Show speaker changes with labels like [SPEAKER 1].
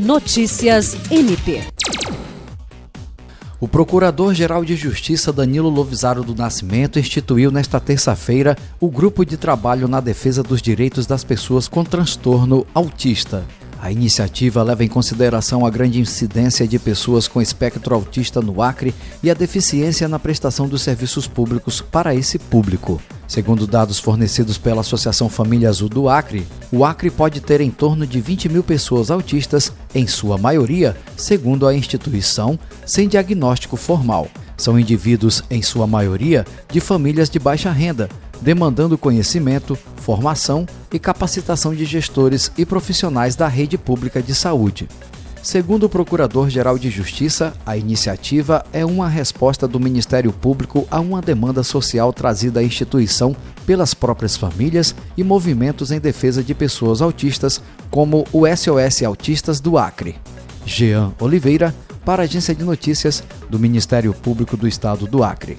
[SPEAKER 1] Notícias MP.
[SPEAKER 2] O Procurador-Geral de Justiça Danilo Lovisaro do Nascimento instituiu nesta terça-feira o Grupo de Trabalho na Defesa dos Direitos das Pessoas com Transtorno Autista. A iniciativa leva em consideração a grande incidência de pessoas com espectro autista no Acre e a deficiência na prestação dos serviços públicos para esse público. Segundo dados fornecidos pela Associação Família Azul do Acre, o Acre pode ter em torno de 20 mil pessoas autistas, em sua maioria, segundo a instituição, sem diagnóstico formal. São indivíduos, em sua maioria, de famílias de baixa renda, demandando conhecimento, formação e capacitação de gestores e profissionais da rede pública de saúde. Segundo o Procurador-Geral de Justiça, a iniciativa é uma resposta do Ministério Público a uma demanda social trazida à instituição pelas próprias famílias e movimentos em defesa de pessoas autistas, como o SOS Autistas do Acre. Jean Oliveira, para a Agência de Notícias do Ministério Público do Estado do Acre.